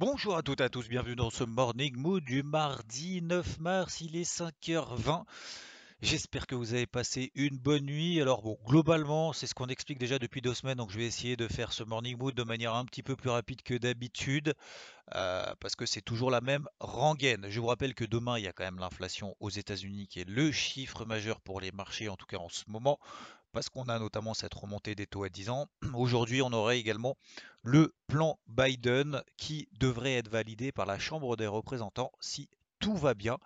Bonjour à toutes et à tous, bienvenue dans ce Morning Mood du mardi 9 mars, il est 5h20. J'espère que vous avez passé une bonne nuit. Alors bon, globalement, c'est ce qu'on explique déjà depuis deux semaines, donc je vais essayer de faire ce morning mood de manière un petit peu plus rapide que d'habitude, euh, parce que c'est toujours la même rengaine. Je vous rappelle que demain, il y a quand même l'inflation aux États-Unis qui est le chiffre majeur pour les marchés, en tout cas en ce moment, parce qu'on a notamment cette remontée des taux à 10 ans. Aujourd'hui, on aurait également le plan Biden qui devrait être validé par la Chambre des représentants si tout va bien.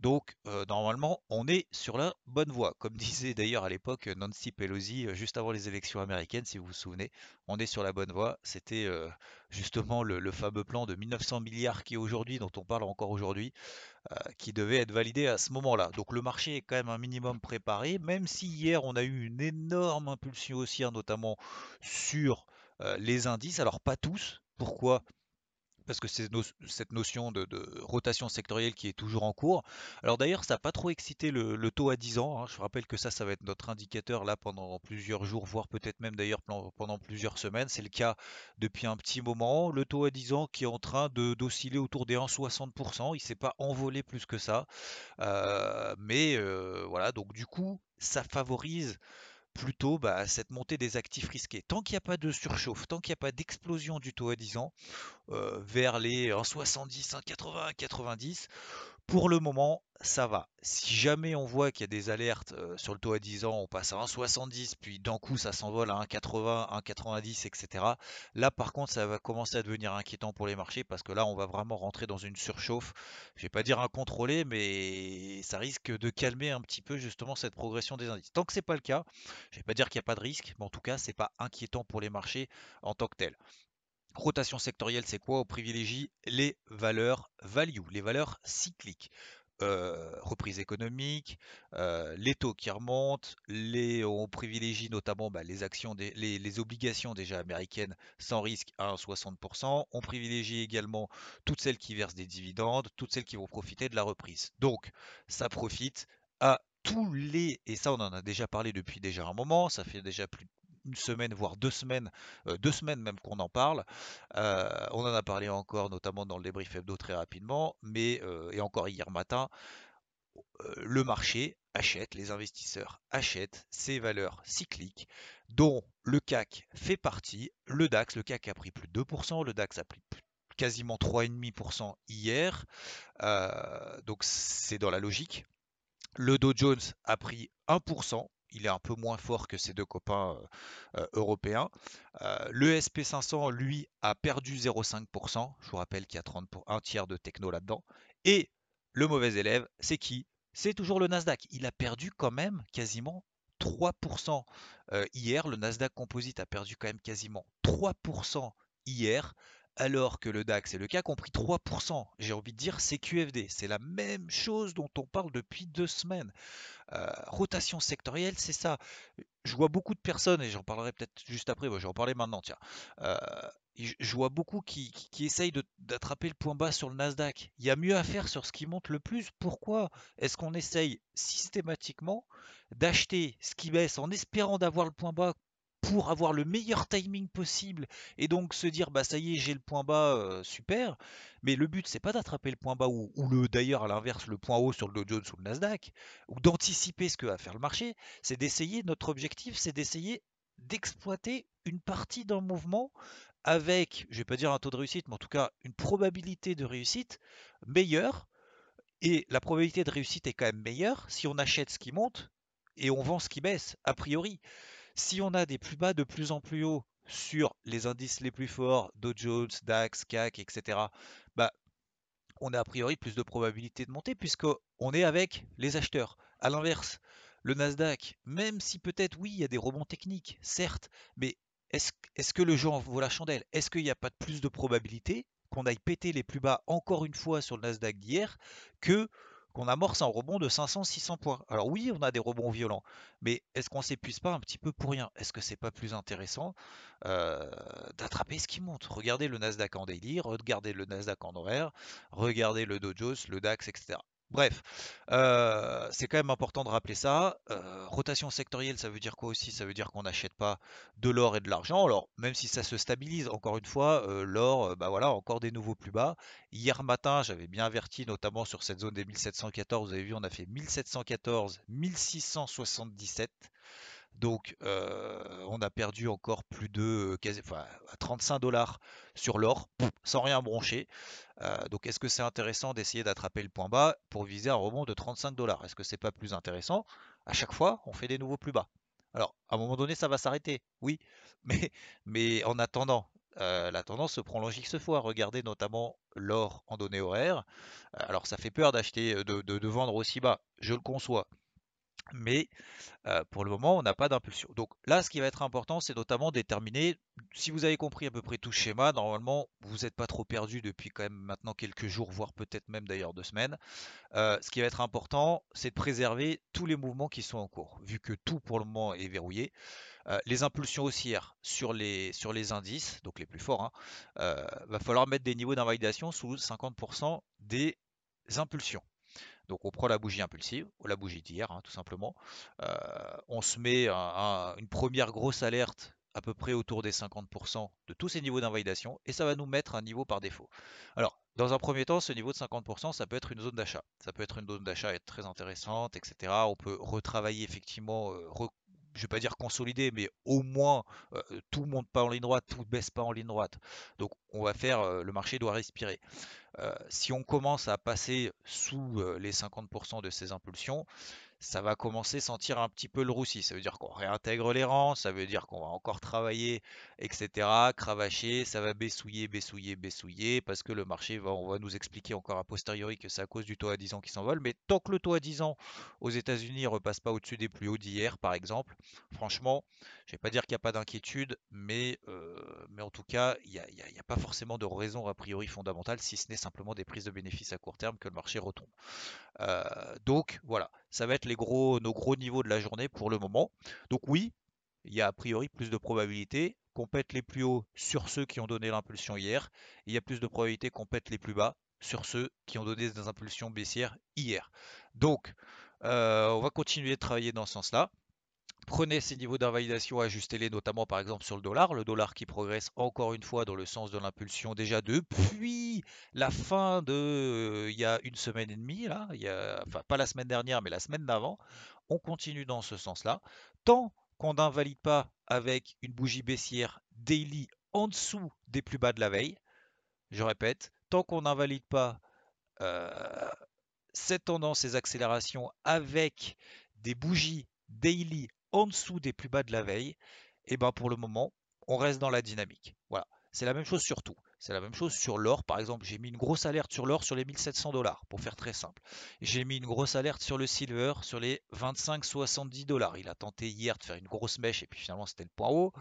Donc euh, normalement, on est sur la bonne voie. Comme disait d'ailleurs à l'époque Nancy Pelosi, euh, juste avant les élections américaines, si vous vous souvenez, on est sur la bonne voie. C'était euh, justement le, fameux plan de 1900 milliards qui est aujourd'hui, dont on parle encore aujourd'hui, qui devait être validé à ce moment-là. Donc le marché est quand même un minimum préparé, même si hier on a eu une énorme impulsion haussière, notamment sur les indices. Alors pas tous. Pourquoi? Parce que c'est cette notion de, rotation sectorielle qui est toujours en cours. Alors d'ailleurs, ça n'a pas trop excité le, taux à 10 ans. Hein. Je rappelle que ça, ça va être notre indicateur là pendant plusieurs jours, voire peut-être même d'ailleurs pendant plusieurs semaines. C'est le cas depuis un petit moment. Le taux à 10 ans qui est en train d'osciller autour des 1,60%. Il ne s'est pas envolé plus que ça. Euh, mais euh, voilà, donc du coup, ça favorise plutôt bah, cette montée des actifs risqués. Tant qu'il n'y a pas de surchauffe, tant qu'il n'y a pas d'explosion du taux à 10 ans euh, vers les 1,70, 1,80, 90, pour le moment, ça va. Si jamais on voit qu'il y a des alertes euh, sur le taux à 10 ans, on passe à 1,70, puis d'un coup ça s'envole à 1,80, 1,90, etc. Là par contre, ça va commencer à devenir inquiétant pour les marchés parce que là, on va vraiment rentrer dans une surchauffe. Je vais pas dire incontrôlée, mais ça risque de calmer un petit peu justement cette progression des indices. Tant que c'est pas le cas, je vais pas dire qu'il n'y a pas de risque, mais en tout cas, c'est pas inquiétant pour les marchés en tant que tel. Rotation sectorielle, c'est quoi? On privilégie les valeurs value, les valeurs cycliques. Euh, reprise économique, euh, les taux qui remontent, les, on privilégie notamment bah, les actions, les, obligations déjà américaines sans risque à 60%. On privilégie également toutes celles qui versent des dividendes, toutes celles qui vont profiter de la reprise. Donc, ça profite à tous les, et ça on en a déjà parlé depuis déjà un moment, ça fait déjà plus de une semaine, voire deux semaines, euh, deux semaines même qu'on en parle. Euh, on en a parlé encore, notamment dans le débrief hebdo très rapidement, mais euh, et encore hier matin, le marché achète, les investisseurs achètent ces valeurs cycliques dont le CAC fait partie. Le DAX, le CAC a pris plus de 2%, le DAX a pris quasiment 3,5% hier, donc c'est dans la logique. Le Dow Jones a pris 1%, il est un peu moins fort que ses deux copains euh, euh, européens. Euh, le SP500, lui, a perdu 0,5%. Je vous rappelle qu'il y a 30 pour un tiers de techno là-dedans. Et le mauvais élève, c'est qui? C'est toujours le Nasdaq. Il a perdu quand même quasiment 3% hier. Le Nasdaq Composite a perdu quand même quasiment 3% hier alors que le DAX et le CAC ont pris 3%. J'ai envie de dire c'est QFD. C'est la même chose dont on parle depuis deux semaines. Euh, rotation sectorielle, c'est ça. Je vois beaucoup de personnes, et j'en parlerai peut-être juste après, je vais maintenant, tiens. Euh, je vois beaucoup qui, essayent d'attraper le point bas sur le Nasdaq. Il y a mieux à faire sur ce qui monte le plus. Pourquoi est-ce qu'on essaye systématiquement d'acheter ce qui baisse en espérant d'avoir le point bas pour avoir le meilleur timing possible et donc se dire bah ça y est j'ai le point bas euh, super. Mais le but c'est pas d'attraper le point bas ou, le d'ailleurs à l'inverse le point haut sur le Dow Jones ou le Nasdaq ou d'anticiper ce que va faire le marché. C'est d'essayer notre objectif c'est d'essayer d'exploiter une partie d'un mouvement avec je vais pas dire un taux de réussite mais en tout cas une probabilité de réussite meilleure. Et la probabilité de réussite est quand même meilleure si on achète ce qui monte et on vend ce qui baisse a priori si on a des plus bas de plus en plus haut sur les indices les plus forts, Dow Jones, DAX, CAC, etc., bah, on a a priori plus de probabilité de monter puisqu'on est avec les acheteurs. À l'inverse, le Nasdaq, même si peut-être oui, il y a des rebonds techniques, certes, mais est-ce que le jeu en vaut la chandelle? Est-ce qu'il n'y a pas de plus de probabilité qu'on aille péter les plus bas encore une fois sur le Nasdaq d'hier que qu'on amorce un rebond de 500-600 points. Alors oui, on a des rebonds violents, mais est-ce qu'on s'épuise pas un petit peu pour rien? Est-ce que c'est pas plus intéressant euh, d'attraper ce qui monte? Regardez le Nasdaq en daily, regardez le Nasdaq en horaire, regardez le Dow le DAX, etc. Bref, euh, c'est quand même important de rappeler ça. Euh, rotation sectorielle, ça veut dire quoi aussi? Ça veut dire qu'on n'achète pas de l'or et de l'argent. Alors, même si ça se stabilise, encore une fois, euh, l'or, bah voilà, encore des nouveaux plus bas. Hier matin, j'avais bien averti, notamment sur cette zone des 1714. Vous avez vu, on a fait 1714, 1677. Donc, on a perdu encore plus de quasi, enfin, 35 dollars sur l'or sans rien broncher. donc, est-ce que c'est intéressant d'essayer d'attraper le point bas pour viser un rebond de 35 dollars? Est-ce que c'est pas plus intéressant? À chaque fois, on fait des nouveaux plus bas. Alors, à un moment donné, ça va s'arrêter, oui, mais, en attendant, la tendance se prolonge X fois. Regardez notamment l'or en données horaires. Alors, ça fait peur d'acheter, de vendre aussi bas, je le conçois mais pour le moment, on n'a pas d'impulsion. Donc là, ce qui va être important, c'est notamment déterminer, si vous avez compris à peu près tout schéma, normalement, vous n'êtes pas trop perdu depuis quand même maintenant quelques jours, voire peut-être même d'ailleurs deux semaines. ce qui va être important, c'est de préserver tous les mouvements qui sont en cours, vu que tout pour le moment est verrouillé. les impulsions haussières sur les, sur les indices, donc les plus forts, il hein, va falloir mettre des niveaux d'invalidation sous 50% des impulsions. Donc on prend la bougie impulsive, ou la bougie d'hier, hein, tout simplement. Euh, on se met une première grosse alerte à peu près autour des 50% de tous ces niveaux d'invalidation, et ça va nous mettre un niveau par défaut. Alors, dans un premier temps, ce niveau de 50%, ça peut être une zone d'achat. Ça peut être une zone d'achat très intéressante, etc. On peut retravailler effectivement, euh, je ne vais pas dire consolider, mais au moins tout monte pas en ligne droite, tout baisse pas en ligne droite. Donc on va faire, le marché doit respirer. Si on commence à passer sous les 50% de ces impulsions, ça va commencer à sentir un petit peu le roussi. Ça veut dire qu'on réintègre les rangs, ça veut dire qu'on va encore travailler, etc. Cravacher, ça va baissouiller, baissouiller, baissouiller, parce que le marché va, on va nous expliquer encore a posteriori que c'est à cause du taux à 10 ans qui s'envole. Mais tant que le taux à 10 ans aux États-Unis ne repasse pas au-dessus des plus hauts d'hier, par exemple, franchement, je ne vais pas dire qu'il n'y a pas d'inquiétude, mais, euh, mais en tout cas, il n'y a, a, pas forcément de raison a priori fondamentale, si ce n'est simplement des prises de bénéfices à court terme que le marché retombe. Euh, donc voilà, ça va être nos gros niveaux de la journée pour le moment. Donc oui, il y a a priori plus de probabilités qu'on pète les plus hauts sur ceux qui ont donné l'impulsion hier. il y a plus de probabilités qu'on pète les plus bas sur ceux qui ont donné des impulsions baissières hier. Donc, euh, on va continuer de travailler dans ce sens-là. Prenez ces niveaux d'invalidation, ajustez-les notamment par exemple sur le dollar, le dollar qui progresse encore une fois dans le sens de l'impulsion déjà depuis la fin de euh, il y a une semaine et demie, là, enfin pas la semaine dernière mais la semaine d'avant, on continue dans ce sens-là. Tant qu'on n'invalide pas avec une bougie baissière daily en dessous des plus bas de la veille, je répète, tant qu'on n'invalide pas euh, cette tendance, ces accélérations avec des bougies daily en dessous des plus bas de la veille, et ben pour le moment, on reste dans la dynamique. Voilà, c'est la même chose sur tout. C'est la même chose sur l'or. Par exemple, j'ai mis une grosse alerte sur l'or sur les 1700 dollars, pour faire très simple. J'ai mis une grosse alerte sur le silver sur les 25-70 dollars. Il a tenté hier de faire une grosse mèche et puis finalement c'était le point haut.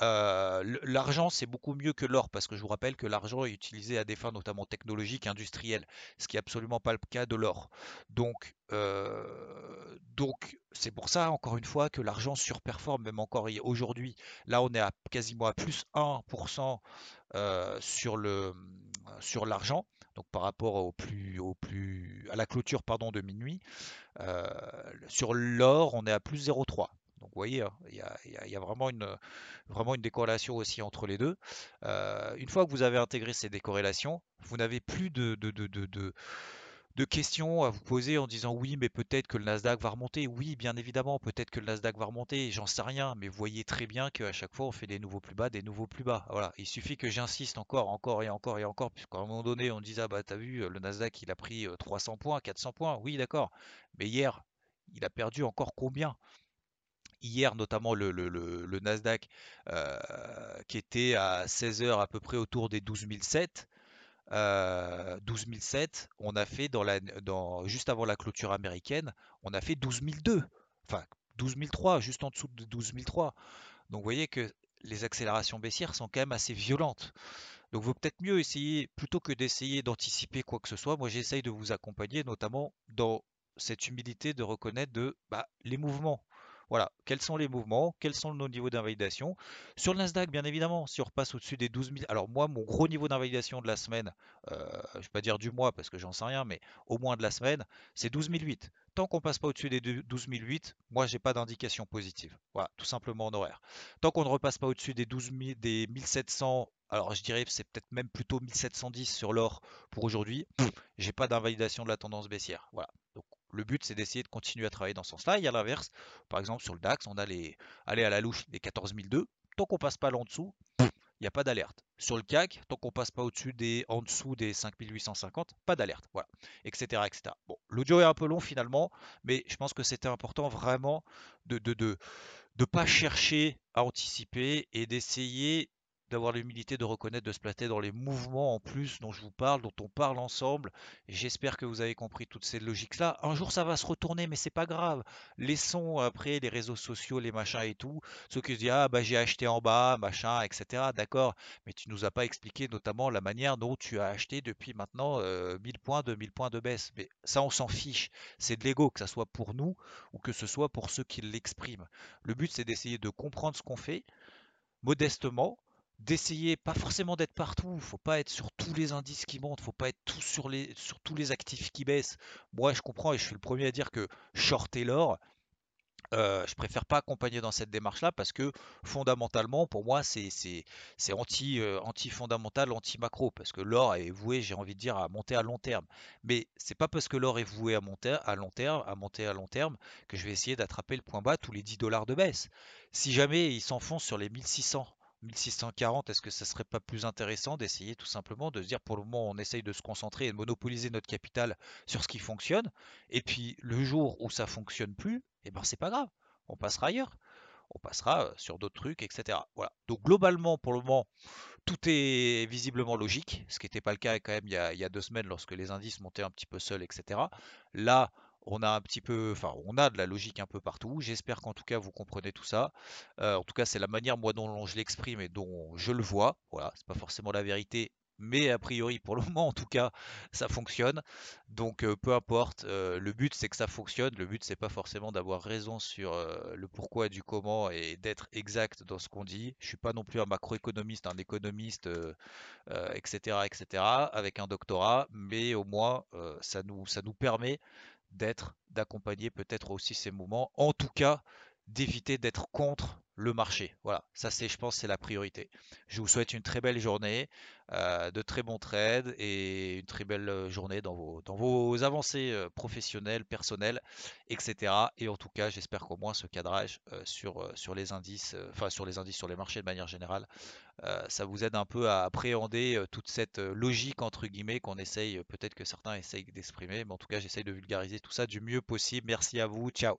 Euh, l'argent, c'est beaucoup mieux que l'or parce que je vous rappelle que l'argent est utilisé à des fins notamment technologiques, industrielles, ce qui n'est absolument pas le cas de l'or. Donc, euh, donc c'est pour ça, encore une fois, que l'argent surperforme, même encore aujourd'hui. Là, on est à quasiment à plus 1% euh, sur le sur l'argent, donc par rapport au plus, au plus à la clôture pardon de minuit. sur l'or, on est à plus 0,3. Donc vous voyez, hein, il y, a, vraiment, une, vraiment une décorrélation aussi entre les deux. Euh, une fois que vous avez intégré ces décorrélations, vous n'avez plus de, questions à vous poser en disant oui, mais peut-être que le Nasdaq va remonter. Oui, bien évidemment, peut-être que le Nasdaq va remonter, j'en sais rien, mais vous voyez très bien qu'à chaque fois, on fait des nouveaux plus bas, des nouveaux plus bas. Voilà, il suffit que j'insiste encore, encore et encore et encore, puisqu'à un moment donné, on disait, ah bah t'as vu, le Nasdaq, il a pris 300 euh, points, 400 points. Oui, d'accord, mais hier, il a perdu encore combien? Hier notamment le, Nasdaq euh, qui était à 16h à peu près autour des 12 007. 12 007, on a fait dans la, dans, juste avant la clôture américaine, on a fait 12 002, enfin 12 003, juste en dessous de 12 003. Donc vous voyez que les accélérations baissières sont quand même assez violentes. Donc, vaut peut-être mieux essayer, plutôt que d'essayer d'anticiper quoi que ce soit, moi j'essaye de vous accompagner, notamment dans cette humilité de reconnaître de, bah, les mouvements. Voilà, quels sont les mouvements, quels sont nos niveaux d'invalidation. Sur le Nasdaq, bien évidemment, si on repasse au-dessus des 12 000, alors moi, mon gros niveau d'invalidation de la semaine, euh, je ne vais pas dire du mois parce que j'en sais rien, mais au moins de la semaine, c'est 12 008. Tant qu'on passe pas au-dessus des 12 008, moi, j'ai pas d'indication positive. Voilà, tout simplement en horaire. Tant qu'on ne repasse pas au-dessus des 12 000, des 1700 alors je dirais que c'est peut-être même plutôt 1710 sur l'or pour aujourd'hui. J'ai pas d'invalidation de la tendance baissière. Voilà. Le but, c'est d'essayer de continuer à travailler dans ce sens-là. Et à l'inverse, par exemple, sur le DAX, on a les, aller à la louche des 14002. Tant qu'on passe pas là en dessous, il n'y a pas d'alerte. Sur le CAC, tant qu'on passe pas au-dessus des, en dessous des 5850, pas d'alerte. Voilà, etc., etc. Bon, l'audio est un peu long finalement, mais je pense que c'était important vraiment de de, de, de pas chercher à anticiper et d'essayer d'avoir l'humilité de reconnaître, de se placer dans les mouvements en plus dont je vous parle, dont on parle ensemble. J'espère que vous avez compris toutes ces logiques-là. Un jour, ça va se retourner, mais c'est pas grave. Laissons après les réseaux sociaux, les machins et tout. Ceux qui se disent ah bah j'ai acheté en bas, machin, etc. D'accord, mais tu nous as pas expliqué notamment la manière dont tu as acheté depuis maintenant 1000 euh, points, 2000 points de baisse. Mais ça, on s'en fiche. C'est de l'ego, que ce soit pour nous ou que ce soit pour ceux qui l'expriment. Le but, c'est d'essayer de comprendre ce qu'on fait modestement d'essayer, pas forcément d'être partout, faut pas être sur tous les indices qui montent, faut pas être tout sur, les, sur tous les actifs qui baissent. Moi, je comprends et je suis le premier à dire que shorter l'or, euh, je préfère pas accompagner dans cette démarche-là parce que fondamentalement, pour moi, c'est anti, euh, fondamental, anti macro parce que l'or est voué, j'ai envie de dire, à monter à long terme. Mais c'est pas parce que l'or est voué à monter à long terme, à monter à long terme, que je vais essayer d'attraper le point bas tous les 10 dollars de baisse. Si jamais il s'enfonce sur les 1600 1640, est-ce que ça serait pas plus intéressant d'essayer tout simplement de se dire pour le moment on essaye de se concentrer et de monopoliser notre capital sur ce qui fonctionne et puis le jour où ça fonctionne plus, eh ben c'est pas grave, on passera ailleurs, on passera euh, sur d'autres trucs, etc. Voilà. Donc globalement pour le moment tout est visiblement logique, ce qui n'était pas le cas quand même il y, a, il y, a, deux semaines lorsque les indices montaient un petit peu seuls, etc. Là on a un petit peu, enfin, on a de la logique un peu partout. J'espère qu'en tout cas vous comprenez tout ça. Euh, en tout cas, c'est la manière dont je l'exprime et dont je le vois. Voilà, c'est pas forcément la vérité, mais a priori pour le moment en tout cas ça fonctionne donc euh, peu importe euh, le but c'est que ça fonctionne le but c'est pas forcément d'avoir raison sur le pourquoi du comment et d'être exact dans ce qu'on dit je suis pas non plus un macroéconomiste un économiste etc etc avec un doctorat mais au moins ça nous permet d'être, d'accompagner peut-être aussi ces moments, en tout cas d'éviter d'être contre le marché. Voilà, ça c'est, je pense, c'est la priorité. Je vous souhaite une très belle journée, euh, de très bons trades et une très belle euh, journée dans vos, dans vos avancées euh, professionnelles, personnelles, etc. Et en tout cas, j'espère qu'au moins ce cadrage sur, sur les indices, enfin sur les indices, sur les marchés de manière générale, ça vous aide un peu à appréhender toute cette logique entre guillemets qu'on essaye, peut-être que certains essayent d'exprimer, mais en tout cas, j'essaye de vulgariser tout ça du mieux possible. Merci à vous, ciao.